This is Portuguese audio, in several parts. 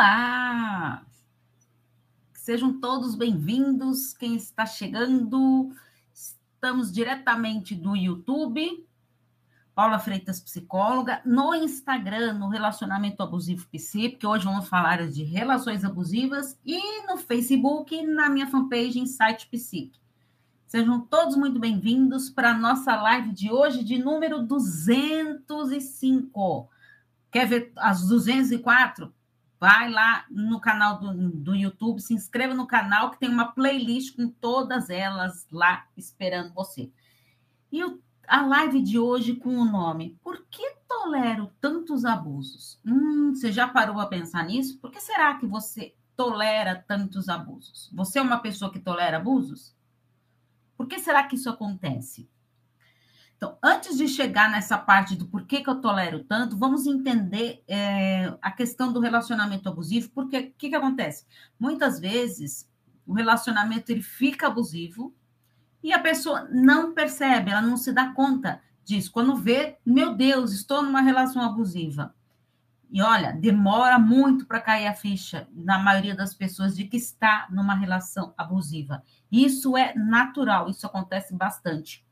Olá! Sejam todos bem-vindos. Quem está chegando, estamos diretamente do YouTube, Paula Freitas Psicóloga, no Instagram, no Relacionamento Abusivo Psi, porque hoje vamos falar de relações abusivas, e no Facebook, na minha fanpage Insight Psique. Sejam todos muito bem-vindos para a nossa live de hoje, de número 205. Quer ver as 204? Vai lá no canal do, do YouTube, se inscreva no canal, que tem uma playlist com todas elas lá esperando você. E o, a live de hoje com o nome Por que tolero tantos abusos? Hum, você já parou a pensar nisso? Por que será que você tolera tantos abusos? Você é uma pessoa que tolera abusos? Por que será que isso acontece? Então, antes de chegar nessa parte do porquê que eu tolero tanto, vamos entender é, a questão do relacionamento abusivo, porque o que, que acontece? Muitas vezes o relacionamento ele fica abusivo e a pessoa não percebe, ela não se dá conta disso. Quando vê, meu Deus, estou numa relação abusiva. E olha, demora muito para cair a ficha na maioria das pessoas de que está numa relação abusiva. Isso é natural, isso acontece bastante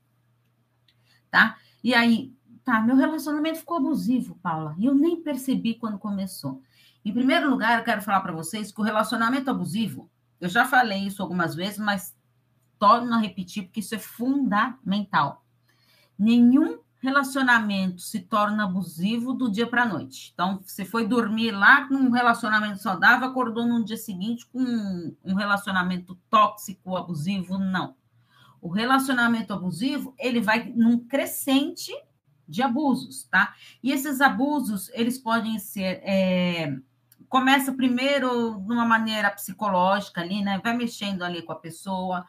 tá? E aí, tá, meu relacionamento ficou abusivo, Paula, e eu nem percebi quando começou. Em primeiro lugar, eu quero falar para vocês que o relacionamento abusivo, eu já falei isso algumas vezes, mas torno a repetir porque isso é fundamental. Nenhum relacionamento se torna abusivo do dia para a noite. Então, você foi dormir lá com um relacionamento saudável, acordou no dia seguinte com um relacionamento tóxico, abusivo, não. O relacionamento abusivo, ele vai num crescente de abusos, tá? E esses abusos, eles podem ser... É, começa primeiro de uma maneira psicológica ali, né? Vai mexendo ali com a pessoa,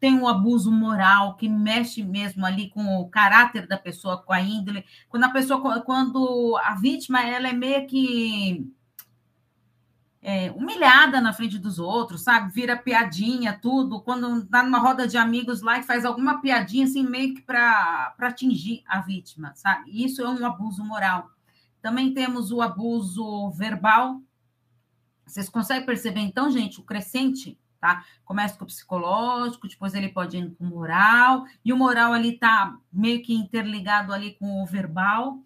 tem o abuso moral que mexe mesmo ali com o caráter da pessoa, com a índole. Quando a pessoa, quando a vítima, ela é meio que é, humilhada na frente dos outros, sabe? Vira piadinha, tudo. Quando tá numa roda de amigos lá e faz alguma piadinha, assim, meio que para atingir a vítima, sabe? Isso é um abuso moral. Também temos o abuso verbal. Vocês conseguem perceber, então, gente, o crescente, tá? Começa com o psicológico, depois ele pode ir com o moral, e o moral ali tá meio que interligado ali com o verbal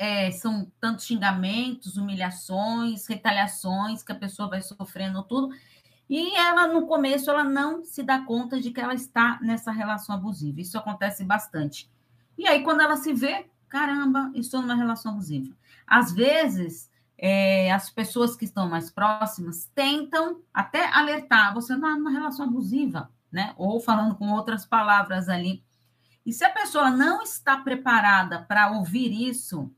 é, são tantos xingamentos, humilhações, retaliações que a pessoa vai sofrendo tudo. E ela, no começo, ela não se dá conta de que ela está nessa relação abusiva. Isso acontece bastante. E aí, quando ela se vê, caramba, estou numa relação abusiva. Às vezes, é, as pessoas que estão mais próximas tentam até alertar, você é numa relação abusiva, né? Ou falando com outras palavras ali. E se a pessoa não está preparada para ouvir isso,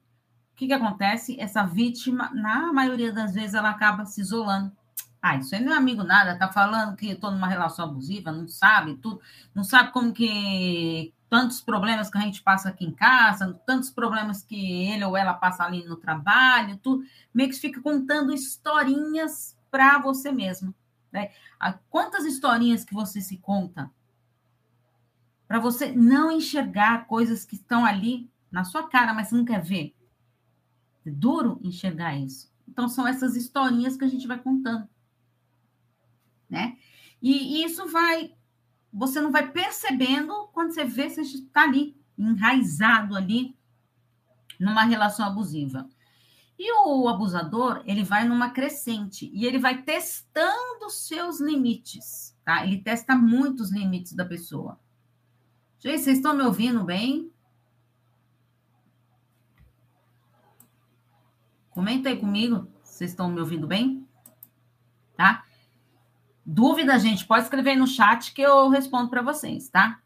que, que acontece? Essa vítima, na maioria das vezes, ela acaba se isolando. Ah, isso aí não é amigo nada, tá falando que estou numa relação abusiva, não sabe tudo, não sabe como que tantos problemas que a gente passa aqui em casa, tantos problemas que ele ou ela passa ali no trabalho, tudo, meio que fica contando historinhas para você mesmo. Né? Quantas historinhas que você se conta para você não enxergar coisas que estão ali na sua cara, mas você não quer ver. É duro enxergar isso. Então, são essas historinhas que a gente vai contando. Né? E, isso vai. Você não vai percebendo quando você vê, você está ali, enraizado ali, numa relação abusiva. E o abusador, ele vai numa crescente e ele vai testando seus limites, tá? Ele testa muitos limites da pessoa. Gente, vocês estão me ouvindo bem? Comenta aí comigo, vocês estão me ouvindo bem? Tá? Dúvida, gente, pode escrever aí no chat que eu respondo para vocês, tá?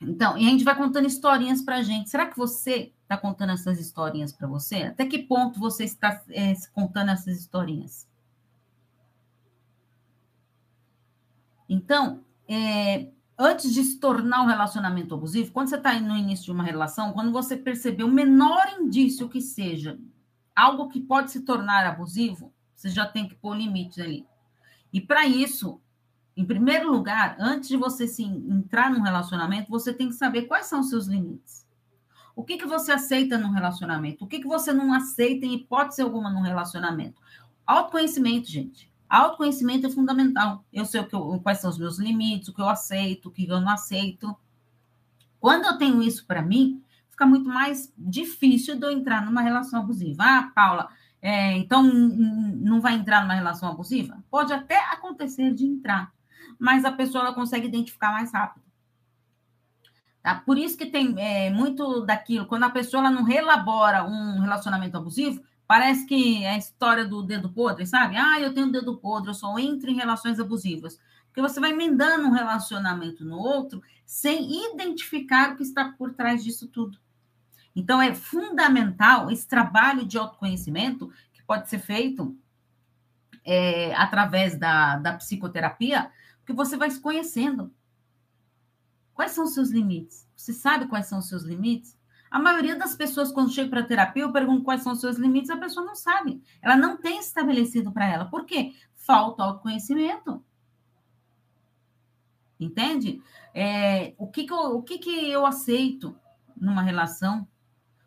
Então, e a gente vai contando historinhas para gente. Será que você está contando essas historinhas para você? Até que ponto você está é, contando essas historinhas? Então, é, antes de se tornar um relacionamento abusivo, quando você está no início de uma relação, quando você perceber o menor indício que seja algo que pode se tornar abusivo, você já tem que pôr limites ali. E para isso, em primeiro lugar, antes de você se entrar num relacionamento, você tem que saber quais são os seus limites. O que, que você aceita num relacionamento? O que, que você não aceita em hipótese alguma num relacionamento? Autoconhecimento, gente. Autoconhecimento é fundamental. Eu sei o que eu, quais são os meus limites, o que eu aceito, o que eu não aceito. Quando eu tenho isso para mim, fica muito mais difícil de eu entrar numa relação abusiva. Ah, Paula, é, então não vai entrar numa relação abusiva? Pode até acontecer de entrar, mas a pessoa ela consegue identificar mais rápido. Tá? Por isso que tem é, muito daquilo, quando a pessoa ela não relabora um relacionamento abusivo, parece que é a história do dedo podre, sabe? Ah, eu tenho dedo podre, eu só entro em relações abusivas. Porque você vai emendando um relacionamento no outro sem identificar o que está por trás disso tudo. Então, é fundamental esse trabalho de autoconhecimento que pode ser feito é, através da, da psicoterapia, porque você vai se conhecendo. Quais são os seus limites? Você sabe quais são os seus limites? A maioria das pessoas, quando chega para terapia, eu pergunto quais são os seus limites, a pessoa não sabe. Ela não tem estabelecido para ela. Por quê? Falta autoconhecimento. Entende? É, o que, que, eu, o que, que eu aceito numa relação?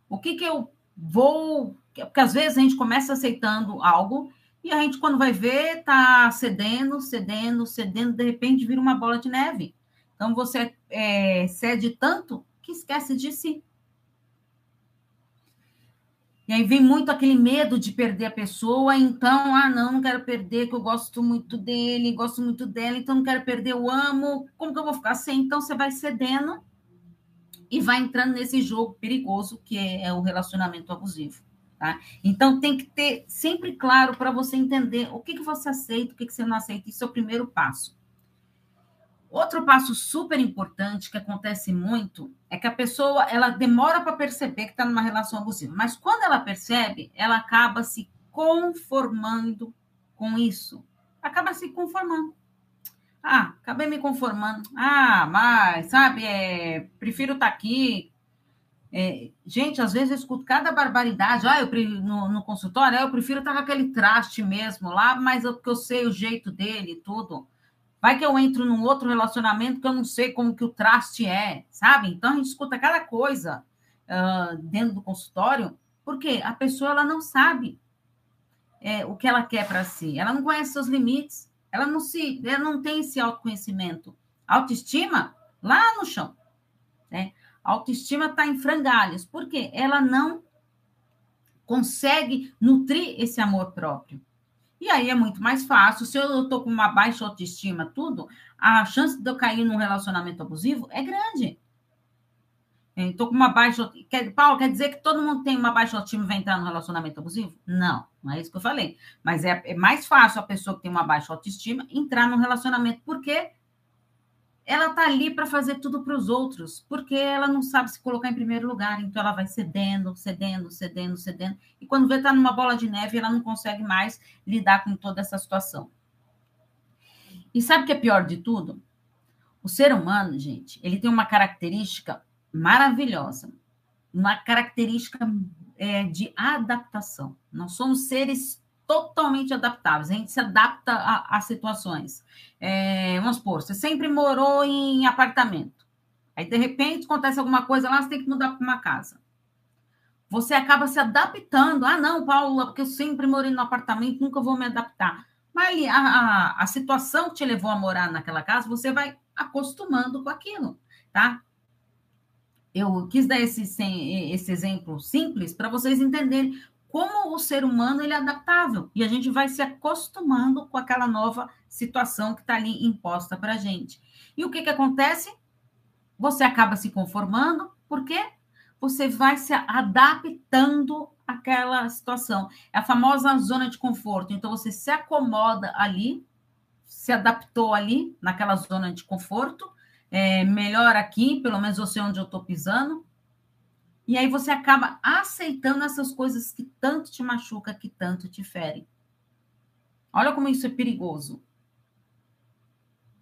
O que, que eu vou. Porque às vezes a gente começa aceitando algo e a gente, quando vai ver, tá cedendo, cedendo, cedendo, de repente vira uma bola de neve. Então você é, cede tanto que esquece de si. E aí vem muito aquele medo de perder a pessoa, então, ah, não, não quero perder, que eu gosto muito dele, gosto muito dela, então não quero perder, eu amo, como que eu vou ficar sem? Então você vai cedendo e vai entrando nesse jogo perigoso que é, é o relacionamento abusivo. Tá? Então tem que ter sempre claro para você entender o que, que você aceita, o que, que você não aceita. Isso é o primeiro passo. Outro passo super importante que acontece muito é que a pessoa ela demora para perceber que está numa relação abusiva, mas quando ela percebe, ela acaba se conformando com isso. Acaba se conformando. Ah, acabei me conformando. Ah, mas, sabe, é, prefiro estar tá aqui. É, gente, às vezes eu escuto cada barbaridade. Ah, eu, no, no consultório, ah, eu prefiro estar tá com aquele traste mesmo lá, mas eu, porque eu sei o jeito dele e tudo. Vai que eu entro num outro relacionamento que eu não sei como que o traste é, sabe? Então a gente escuta cada coisa uh, dentro do consultório, porque a pessoa ela não sabe é, o que ela quer para si, ela não conhece seus limites, ela não se, ela não tem esse autoconhecimento, autoestima lá no chão, né? Autoestima está em frangalhos, porque ela não consegue nutrir esse amor próprio. E aí é muito mais fácil. Se eu estou com uma baixa autoestima, tudo, a chance de eu cair num relacionamento abusivo é grande. Estou com uma baixa. Quer, Paulo, quer dizer que todo mundo tem uma baixa autoestima e vai entrar num relacionamento abusivo? Não, não é isso que eu falei. Mas é, é mais fácil a pessoa que tem uma baixa autoestima entrar num relacionamento. Por quê? ela tá ali para fazer tudo para os outros, porque ela não sabe se colocar em primeiro lugar, então ela vai cedendo, cedendo, cedendo, cedendo, e quando vê tá numa bola de neve, ela não consegue mais lidar com toda essa situação. E sabe o que é pior de tudo? O ser humano, gente, ele tem uma característica maravilhosa, uma característica é, de adaptação. Nós somos seres totalmente adaptáveis, a gente se adapta a, a situações. É, vamos supor, você sempre morou em apartamento, aí de repente acontece alguma coisa lá, você tem que mudar para uma casa. Você acaba se adaptando. Ah, não, Paula, porque eu sempre morei no apartamento, nunca vou me adaptar. Mas a, a, a situação que te levou a morar naquela casa, você vai acostumando com aquilo, tá? Eu quis dar esse, esse exemplo simples para vocês entenderem como o ser humano ele é adaptável e a gente vai se acostumando com aquela nova situação que está ali imposta para a gente. E o que, que acontece? Você acaba se conformando, porque você vai se adaptando àquela situação. É a famosa zona de conforto. Então, você se acomoda ali, se adaptou ali, naquela zona de conforto. É, melhor aqui, pelo menos eu sei onde eu estou pisando, e aí você acaba aceitando essas coisas que tanto te machuca, que tanto te ferem. Olha como isso é perigoso.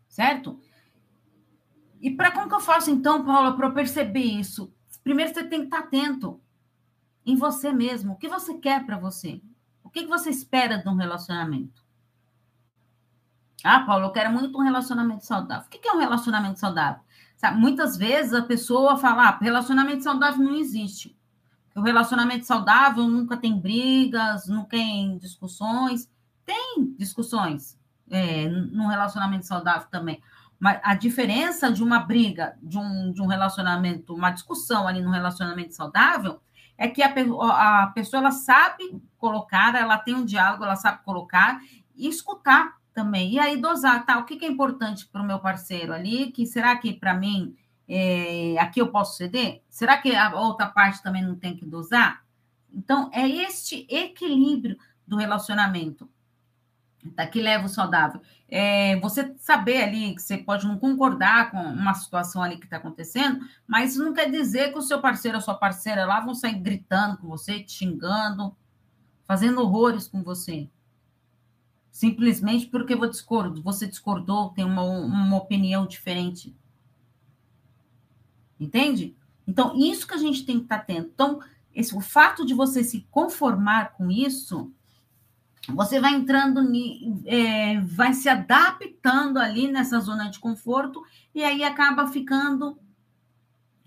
Certo? E para como que eu faço então, Paula, para eu perceber isso? Primeiro você tem que estar atento em você mesmo. O que você quer para você? O que, que você espera de um relacionamento? Ah, Paulo, eu quero muito um relacionamento saudável. O que é um relacionamento saudável? Sabe, muitas vezes a pessoa fala, ah, relacionamento saudável não existe. O relacionamento saudável nunca tem brigas, não tem discussões. Tem discussões é, num relacionamento saudável também. Mas a diferença de uma briga, de um, de um relacionamento, uma discussão ali no relacionamento saudável, é que a, a pessoa ela sabe colocar, ela tem um diálogo, ela sabe colocar e escutar também. E aí dosar, tá? O que, que é importante para o meu parceiro ali? Que será que para mim é, aqui eu posso ceder? Será que a outra parte também não tem que dosar? Então é este equilíbrio do relacionamento tá, que leva o saudável. É, você saber ali que você pode não concordar com uma situação ali que está acontecendo, mas isso não quer dizer que o seu parceiro ou sua parceira lá vão sair gritando com você, te xingando, fazendo horrores com você. Simplesmente porque você discordou, tem uma, uma opinião diferente. Entende? Então, isso que a gente tem que estar tá atento. Então, esse, o fato de você se conformar com isso você vai entrando, é, vai se adaptando ali nessa zona de conforto e aí acaba ficando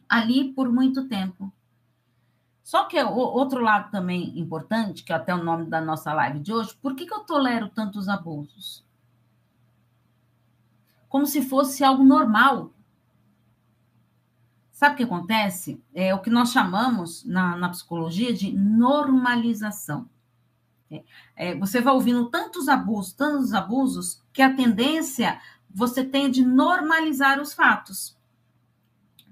ali por muito tempo. Só que o outro lado também importante, que é até o nome da nossa live de hoje, por que, que eu tolero tantos abusos? Como se fosse algo normal. Sabe o que acontece? É o que nós chamamos na, na psicologia de normalização. É, você vai ouvindo tantos abusos, tantos abusos, que a tendência você tem de normalizar os fatos.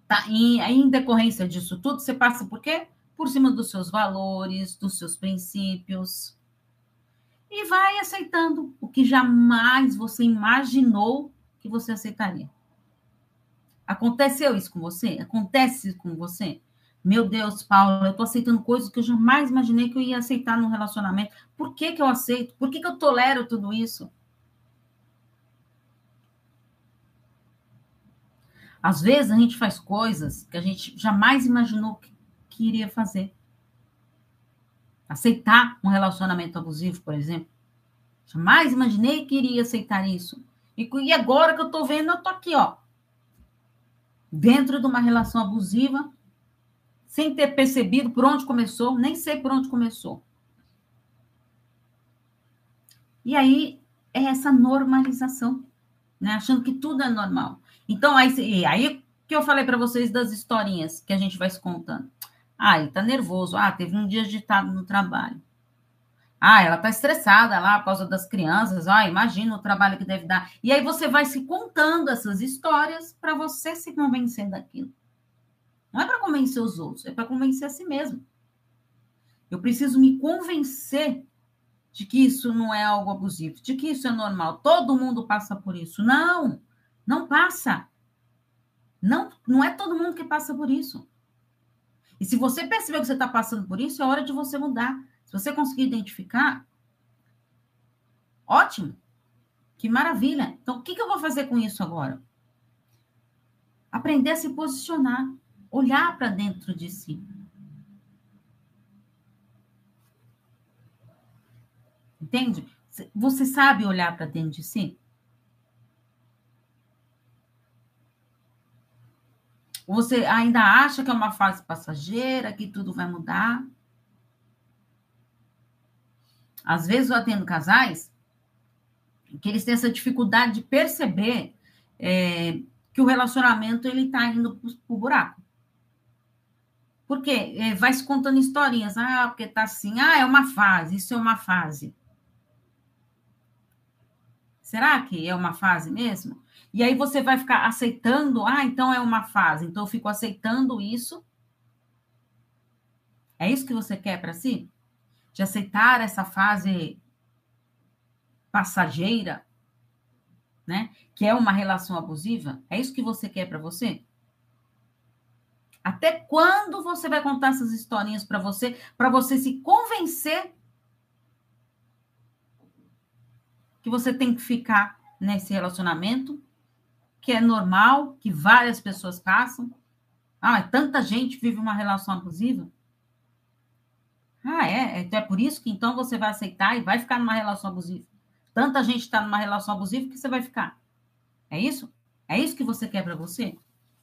Tá? E em decorrência disso tudo, você passa por quê? Por cima dos seus valores, dos seus princípios. E vai aceitando o que jamais você imaginou que você aceitaria. Aconteceu isso com você? Acontece com você? Meu Deus, Paulo, eu estou aceitando coisas que eu jamais imaginei que eu ia aceitar num relacionamento. Por que, que eu aceito? Por que, que eu tolero tudo isso? Às vezes a gente faz coisas que a gente jamais imaginou que, que iria fazer. Aceitar um relacionamento abusivo, por exemplo. Jamais imaginei que iria aceitar isso. E, agora que eu estou vendo, eu estou aqui, ó. Dentro de uma relação abusiva, sem ter percebido por onde começou, nem sei por onde começou. E aí é essa normalização, né? Achando que tudo é normal. Então, aí, aí que eu falei para vocês das historinhas que a gente vai se contando. Ah, ele tá nervoso. Ah, teve um dia agitado no trabalho. Ah, ela tá estressada lá por causa das crianças. Ah, imagina o trabalho que deve dar. E aí você vai se contando essas histórias para você se convencer daquilo. Não é para convencer os outros, é para convencer a si mesmo. Eu preciso me convencer de que isso não é algo abusivo, de que isso é normal. Todo mundo passa por isso. Não, não passa. Não, não é todo mundo que passa por isso. E se você perceber que você está passando por isso, é hora de você mudar. Se você conseguir identificar, ótimo. Que maravilha. Então, o que, que eu vou fazer com isso agora? Aprender a se posicionar olhar para dentro de si. Entende? Você sabe olhar para dentro de si? Você ainda acha que é uma fase passageira, que tudo vai mudar? Às vezes eu atendo casais que eles têm essa dificuldade de perceber é, que o relacionamento ele está indo para o buraco. Porque é, vai se contando historinhas. Ah, porque tá assim. Ah, é uma fase. Isso é uma fase. Será que é uma fase mesmo? E aí você vai ficar aceitando. Ah, então é uma fase. Então eu fico aceitando isso. É isso que você quer para si? De aceitar essa fase passageira, né? Que é uma relação abusiva? É isso que você quer para você? Até quando você vai contar essas historinhas para você, para você se convencer que você tem que ficar nesse relacionamento, que é normal, que várias pessoas passam? Ah, tanta gente vive uma relação abusiva? Ah, é? Então é por isso que então você vai aceitar e vai ficar numa relação abusiva. tanta gente está numa relação abusiva que você vai ficar. É isso? É isso que você quer para você?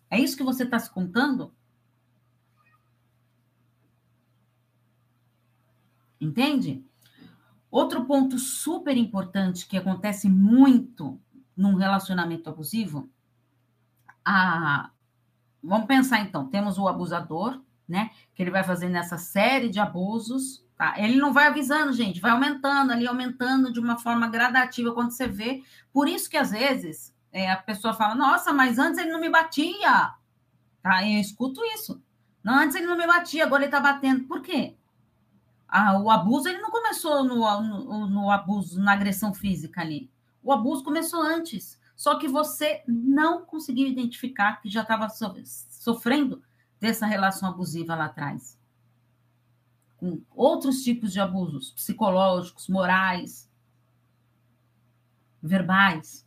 É isso que você está se contando? Entende? Outro ponto super importante que acontece muito num relacionamento abusivo, a... vamos pensar então, temos o abusador, né? Que ele vai fazendo essa série de abusos, tá? Ele não vai avisando, gente, vai aumentando ali, aumentando de uma forma gradativa quando você vê. Por isso que às vezes é, a pessoa fala, nossa, mas antes ele não me batia. Tá? Eu escuto isso. Não, antes ele não me batia, agora ele tá batendo. Por quê? Ah, o abuso ele não começou no, no, no, abuso, na agressão física ali. O abuso começou antes. Só que você não conseguiu identificar que já estava so, sofrendo dessa relação abusiva lá atrás. Com outros tipos de abusos psicológicos, morais, verbais.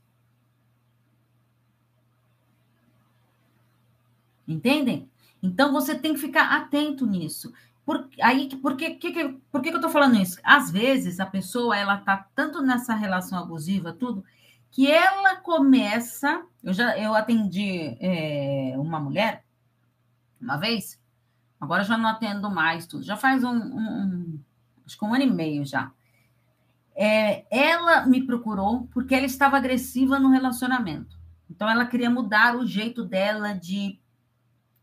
Entendem? Então você tem que ficar atento nisso. Por, aí, por, que, que, por que, que eu estou falando isso? Às vezes a pessoa ela está tanto nessa relação abusiva, tudo, que ela começa. Eu já eu atendi é, uma mulher uma vez, agora já não atendo mais tudo, já faz um, um, acho que um ano e meio já. É, ela me procurou porque ela estava agressiva no relacionamento. Então ela queria mudar o jeito dela de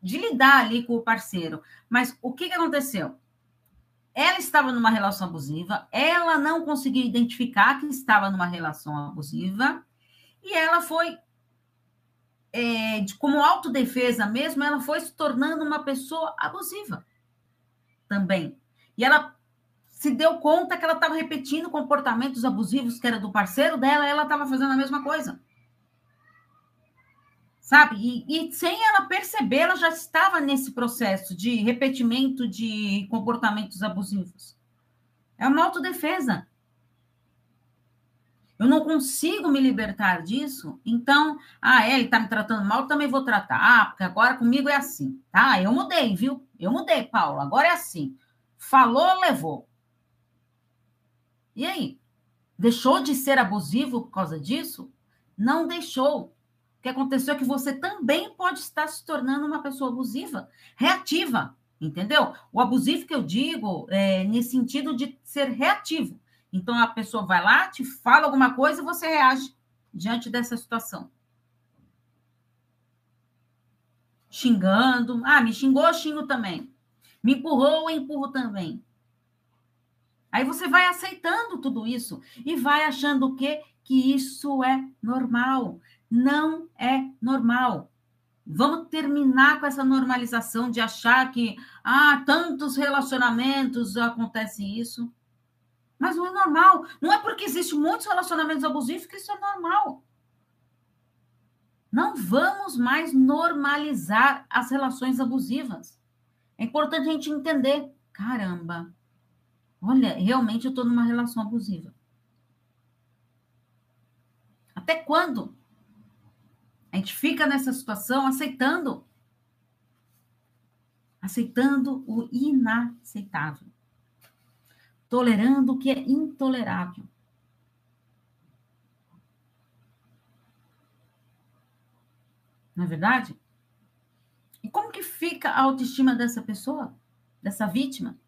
de lidar ali com o parceiro. Mas o que, que aconteceu? Ela estava numa relação abusiva, ela não conseguiu identificar que estava numa relação abusiva, e ela foi, é, de, como autodefesa mesmo, ela foi se tornando uma pessoa abusiva também. E ela se deu conta que ela estava repetindo comportamentos abusivos que era do parceiro dela, ela estava fazendo a mesma coisa sabe? E, e, sem ela perceber, ela já estava nesse processo de repetimento de comportamentos abusivos. É uma autodefesa. Eu não consigo me libertar disso, então, ah, é, ele está me tratando mal, também vou tratar. Ah, porque agora comigo é assim, tá? Eu mudei, viu? Eu mudei, Paulo, agora é assim. Falou, levou. E aí? Deixou de ser abusivo por causa disso? Não deixou que aconteceu é que você também pode estar se tornando uma pessoa abusiva, reativa, entendeu? O abusivo que eu digo é nesse sentido de ser reativo. Então a pessoa vai lá, te fala alguma coisa e você reage diante dessa situação. Xingando, ah, me xingou, xingo também. Me empurrou, empurro também. Aí você vai aceitando tudo isso e vai achando o quê? Que isso é normal não é normal. Vamos terminar com essa normalização de achar que, ah, tantos relacionamentos acontece isso. Mas não é normal. Não é porque existem muitos relacionamentos abusivos que isso é normal. Não vamos mais normalizar as relações abusivas. É importante a gente entender. Caramba, olha, realmente eu estou numa relação abusiva. Até quando? A gente fica nessa situação aceitando. Aceitando o inaceitável. Tolerando o que é intolerável. Não é verdade? E como que fica a autoestima dessa pessoa, dessa vítima?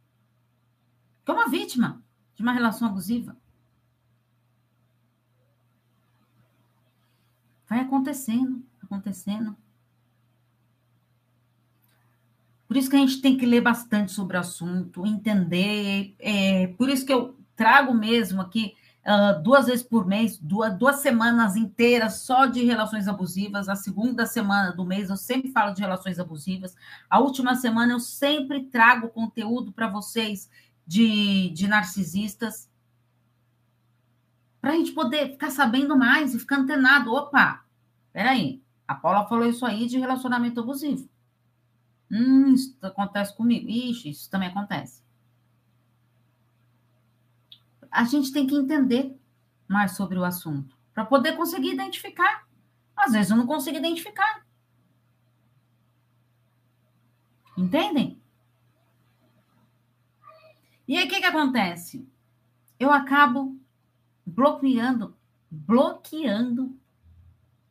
Que é uma vítima de uma relação abusiva. Vai acontecendo, acontecendo. Por isso que a gente tem que ler bastante sobre o assunto, entender. É, por isso que eu trago mesmo aqui uh, duas vezes por mês, duas, duas semanas inteiras só de relações abusivas. A segunda semana do mês eu sempre falo de relações abusivas. A última semana eu sempre trago conteúdo para vocês de, de narcisistas para a gente poder ficar sabendo mais e ficar antenado. Opa, peraí, a Paula falou isso aí de relacionamento abusivo. Hum, isso acontece comigo. Ixi, isso também acontece. A gente tem que entender mais sobre o assunto para poder conseguir identificar. Às vezes eu não consigo identificar. Entendem? E aí o que, que acontece? Eu acabo bloqueando, bloqueando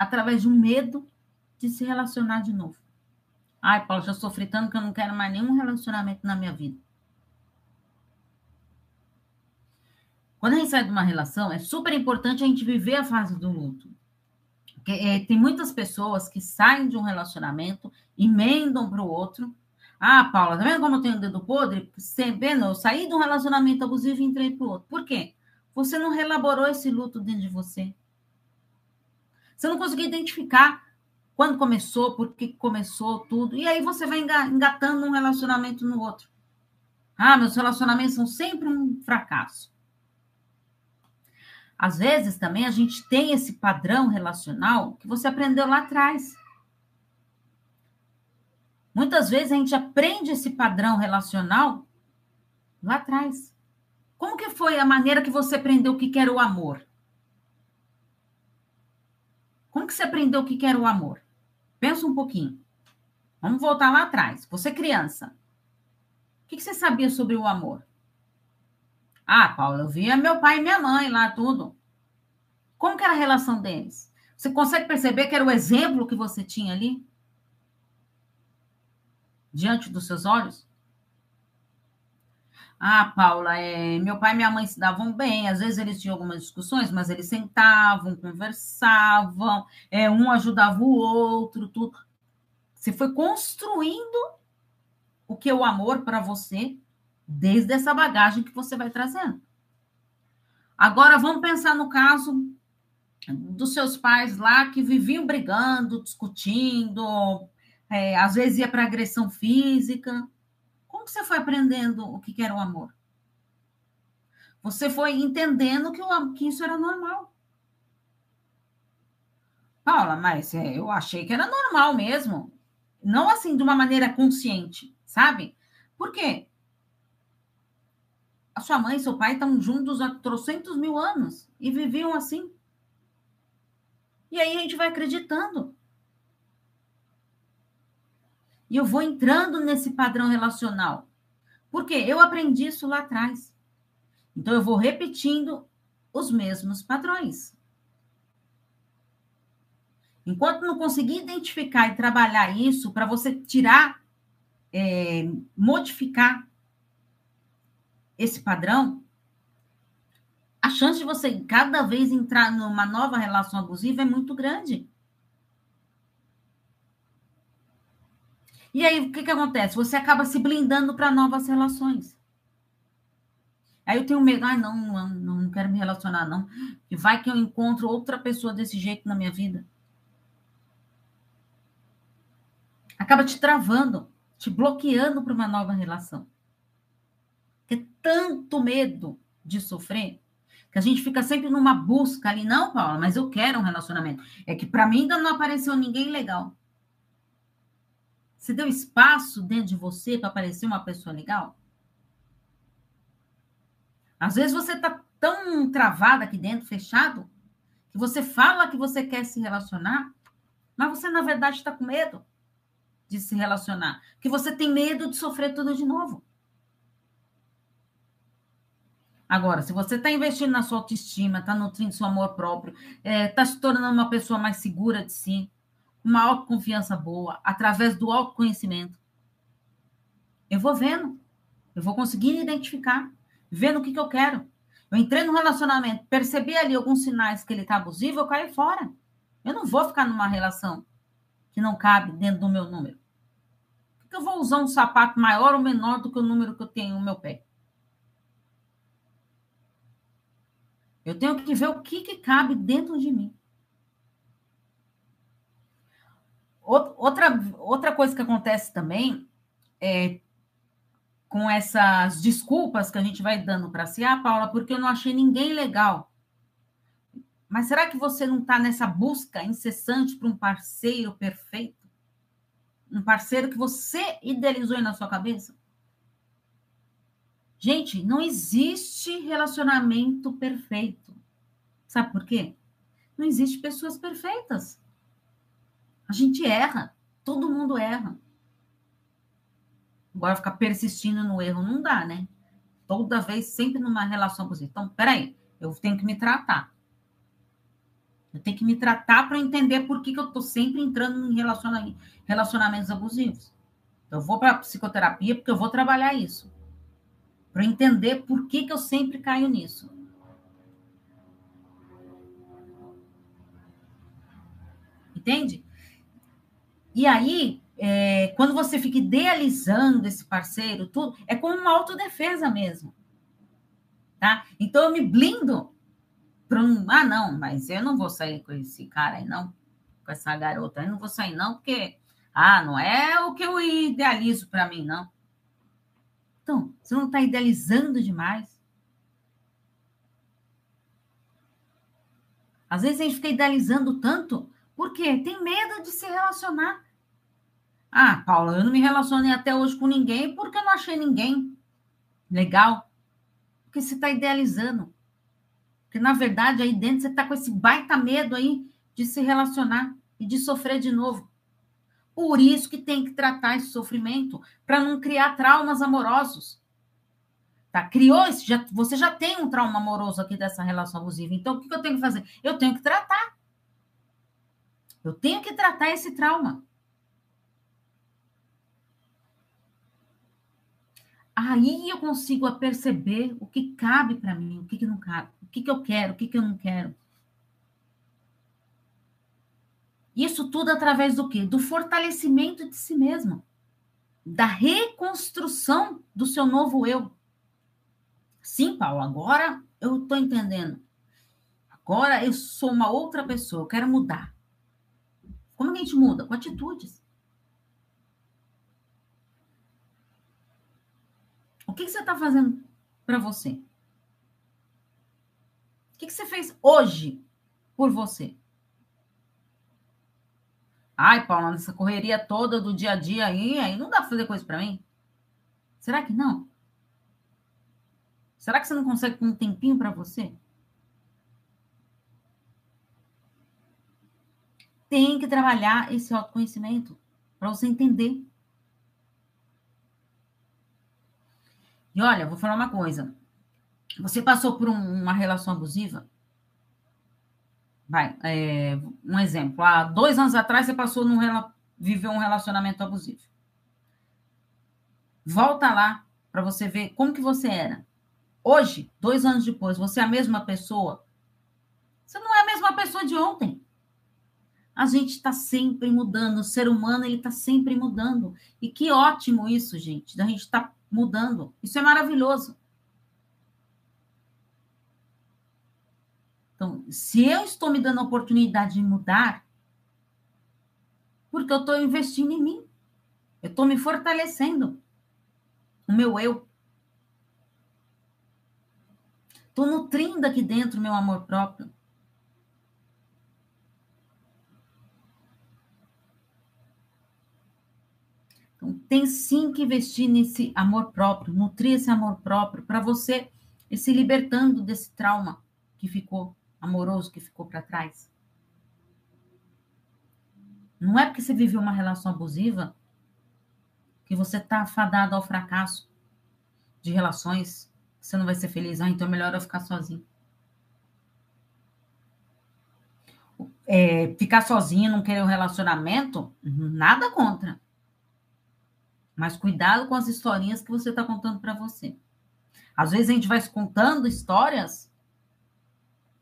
através de um medo de se relacionar de novo. Ai, Paulo, já sofri tanto que eu não quero mais nenhum relacionamento na minha vida. Quando a gente sai de uma relação, é super importante a gente viver a fase do luto. Porque, é, tem muitas pessoas que saem de um relacionamento, emendam para o outro. Ah, Paula, tá vendo como eu tenho o dedo podre? Você vendo? Eu saí de um relacionamento abusivo e entrei para o outro. Por quê? Você não relaborou esse luto dentro de você. Você não conseguiu identificar quando começou, por que começou tudo. E aí você vai engatando um relacionamento no outro. Ah, meus relacionamentos são sempre um fracasso. Às vezes também a gente tem esse padrão relacional que você aprendeu lá atrás. Muitas vezes a gente aprende esse padrão relacional lá atrás. Como que foi a maneira que você aprendeu o que era o amor? Como que você aprendeu o que era o amor? Pensa um pouquinho. Vamos voltar lá atrás. Você criança. O que você sabia sobre o amor? Ah, Paula, eu via meu pai e minha mãe lá, tudo. Como que era a relação deles? Você consegue perceber que era o exemplo que você tinha ali? Diante dos seus olhos? Ah, Paula, é, meu pai e minha mãe se davam bem, às vezes eles tinham algumas discussões, mas eles sentavam, conversavam, é, um ajudava o outro, tudo. Você foi construindo o que é o amor para você desde essa bagagem que você vai trazendo. Agora vamos pensar no caso dos seus pais lá que viviam brigando, discutindo, é, às vezes ia para agressão física. Como você foi aprendendo o que era o amor? Você foi entendendo que, o, que isso era normal. Paula, mas é, eu achei que era normal mesmo. Não assim de uma maneira consciente, sabe? Por quê? a sua mãe e seu pai estão juntos há trocentos mil anos e viviam assim. E aí a gente vai acreditando. E eu vou entrando nesse padrão relacional. Porque eu aprendi isso lá atrás. Então eu vou repetindo os mesmos padrões. Enquanto não conseguir identificar e trabalhar isso, para você tirar, é, modificar esse padrão, a chance de você cada vez entrar numa nova relação abusiva é muito grande. E aí, o que, que acontece? Você acaba se blindando para novas relações. Aí eu tenho medo, ai, não, não, não quero me relacionar, não. E vai que eu encontro outra pessoa desse jeito na minha vida. Acaba te travando, te bloqueando para uma nova relação ter tanto medo de sofrer que a gente fica sempre numa busca ali, não, Paula, mas eu quero um relacionamento. É que para mim ainda não apareceu ninguém legal. Você deu espaço dentro de você para aparecer uma pessoa legal? Às vezes você está tão travada aqui dentro, fechado, que você fala que você quer se relacionar, mas você, na verdade, está com medo de se relacionar. Que você tem medo de sofrer tudo de novo. Agora, se você está investindo na sua autoestima, está nutrindo seu amor próprio, está é, tá se tornando uma pessoa mais segura de si, uma autoconfiança boa, através do autoconhecimento, eu vou vendo, eu vou conseguindo identificar, vendo o que, que eu quero. Eu entrei no relacionamento, percebi ali alguns sinais que ele está abusivo, eu caio fora. Eu não vou ficar numa relação que não cabe dentro do meu número. Por que eu vou usar um sapato maior ou menor do que o número que eu tenho no meu pé? Eu tenho que ver o que, que cabe dentro de mim. Outra, outra coisa que acontece também é com essas desculpas que a gente vai dando para si, ah, Paula, porque eu não achei ninguém legal. Mas será que você não está nessa busca incessante para um parceiro perfeito? Um parceiro que você idealizou na sua cabeça? Gente, não existe relacionamento perfeito. Sabe por quê? Não existe pessoas perfeitas. A gente erra. Todo mundo erra. Agora ficar persistindo no erro não dá, né? Toda vez, sempre numa relação positiva. Então, peraí, Eu tenho que me tratar. Eu tenho que me tratar para entender por que, que eu estou sempre entrando em relacionamentos abusivos. Eu vou para psicoterapia porque eu vou trabalhar isso. Para entender por que, que eu sempre caio nisso. Entende? E aí, é, quando você fica idealizando esse parceiro, tudo, é como uma autodefesa mesmo. Tá? Então eu me blindo para um. Ah, não, mas eu não vou sair com esse cara aí, não. Com essa garota aí, não vou sair, não, porque ah, não é o que eu idealizo para mim, não. Então, você não está idealizando demais? Às vezes a gente fica idealizando tanto porque tem medo de se relacionar. Ah, Paula, eu não me relacionei até hoje com ninguém porque eu não achei ninguém legal. Porque você está idealizando. Porque, na verdade, aí dentro você está com esse baita medo aí de se relacionar e de sofrer de novo. Por isso que tem que tratar esse sofrimento, para não criar traumas amorosos. Tá? Criou esse, já, você já tem um trauma amoroso aqui dessa relação abusiva. Então, o que, eu tenho que fazer? Eu tenho que tratar. Eu tenho que tratar esse trauma. Aí eu consigo perceber o que cabe para mim, o que, que não cabe, o que, que eu quero, o que, que eu não quero. Isso tudo através do quê? Do fortalecimento de si mesmo, da reconstrução do seu novo eu. Sim, Paulo, agora eu estou entendendo. Agora eu sou uma outra pessoa, eu quero mudar. Como a gente muda? Com atitudes. O que, que você está fazendo para você? O que, que você fez hoje por você? Ai, Paula, nessa correria toda do dia a dia aí, aí não dá para fazer coisa para mim? Será que não? Será que você não consegue ter um tempinho para você? Tem que trabalhar esse autoconhecimento para você entender. E olha, vou falar uma coisa. Você passou por um, uma relação abusiva? Vai, é, um exemplo. Há dois anos atrás você passou num viveu um relacionamento abusivo. Volta lá para você ver como que você era. Hoje, dois anos depois, você é a mesma pessoa? Você não é a mesma pessoa de ontem. A gente está sempre mudando. O ser humano ele está sempre mudando. E que ótimo isso, gente. Da gente estar tá mudando. Isso é maravilhoso. Então, se eu estou me dando a oportunidade de mudar, porque eu estou investindo em mim, eu estou me fortalecendo, o meu eu. Estou nutrindo aqui dentro o meu amor próprio. Então, tem sim que investir nesse amor próprio, nutrir esse amor próprio, para você ir se libertando desse trauma que ficou amoroso que ficou para trás. Não é porque você viveu uma relação abusiva que você está afadado ao fracasso de relações, você não vai ser feliz. Ah, então é melhor eu ficar sozinho. É, ficar sozinho, não querer um relacionamento, nada contra. Mas cuidado com as historinhas que você está contando para você. Às vezes a gente vai contando histórias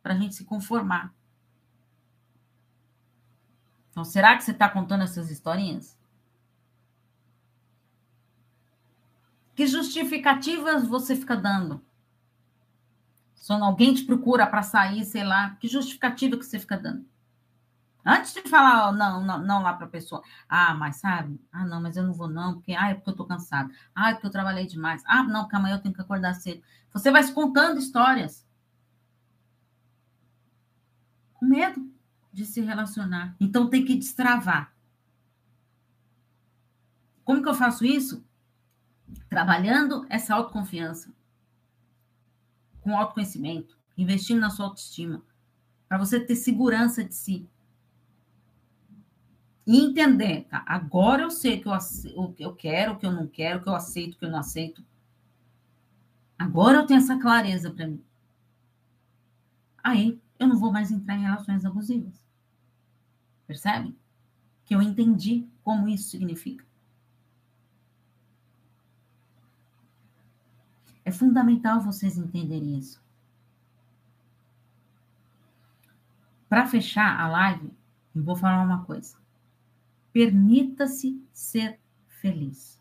para a gente se conformar. Então, será que você está contando essas historinhas? Que justificativas você fica dando? Se alguém te procura para sair, sei lá, que justificativa que você fica dando? Antes de falar não, não, não lá para a pessoa, ah, mas sabe? Ah, não, mas eu não vou não, porque ah, é porque eu estou cansado. Ah, é porque eu trabalhei demais. Ah, não, porque amanhã eu tenho que acordar cedo. Você vai se contando histórias com medo de se relacionar. Então tem que destravar. Como que eu faço isso? Trabalhando essa autoconfiança, com autoconhecimento, investindo na sua autoestima, para você ter segurança de si. E entender, tá? Agora eu sei que eu, o que eu quero, o que eu não quero, o que eu aceito, o que eu não aceito. Agora eu tenho essa clareza para mim. aí eu não vou mais entrar em relações abusivas. Percebe? Que eu entendi como isso significa. É fundamental vocês entenderem isso. Para fechar a live, eu vou falar uma coisa. Permita-se ser feliz.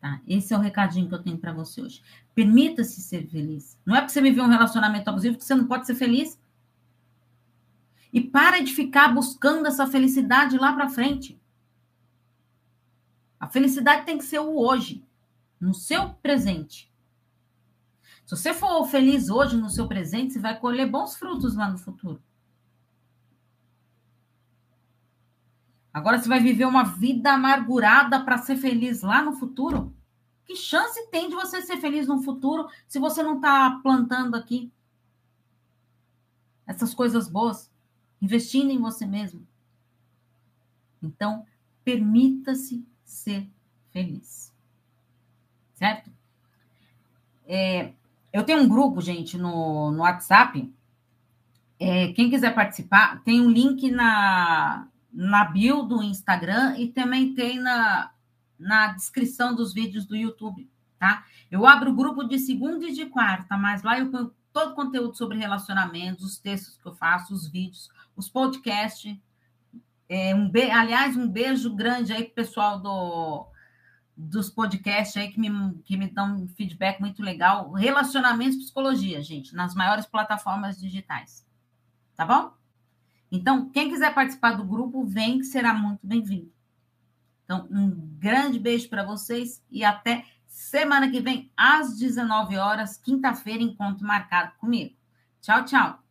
Tá? Esse é o recadinho que eu tenho para você hoje. Permita-se ser feliz. Não é porque você viver um relacionamento abusivo que você não pode ser feliz. E para de ficar buscando essa felicidade lá para frente. A felicidade tem que ser o hoje, no seu presente. Se você for feliz hoje no seu presente, você vai colher bons frutos lá no futuro. Agora você vai viver uma vida amargurada para ser feliz lá no futuro? Que chance tem de você ser feliz no futuro se você não está plantando aqui essas coisas boas, investindo em você mesmo? Então, permita-se ser feliz. Certo? É, eu tenho um grupo, gente, no, no WhatsApp. É, quem quiser participar, tem um link na, na bio do Instagram e também tem na, na descrição dos vídeos do YouTube, tá? Eu abro o grupo de segunda e de quarta, mas lá eu ponho todo o conteúdo sobre relacionamentos, os textos que eu faço, os vídeos, os podcasts. É, um be... Aliás, um beijo grande aí pro pessoal do, dos podcasts aí que me, que me dão um feedback muito legal. Relacionamentos e psicologia, gente, nas maiores plataformas digitais. Tá bom? Então, quem quiser participar do grupo, vem que será muito bem-vindo. Então, um grande beijo para vocês e até semana que vem, às 19 horas, quinta-feira, encontro marcado comigo. Tchau, tchau.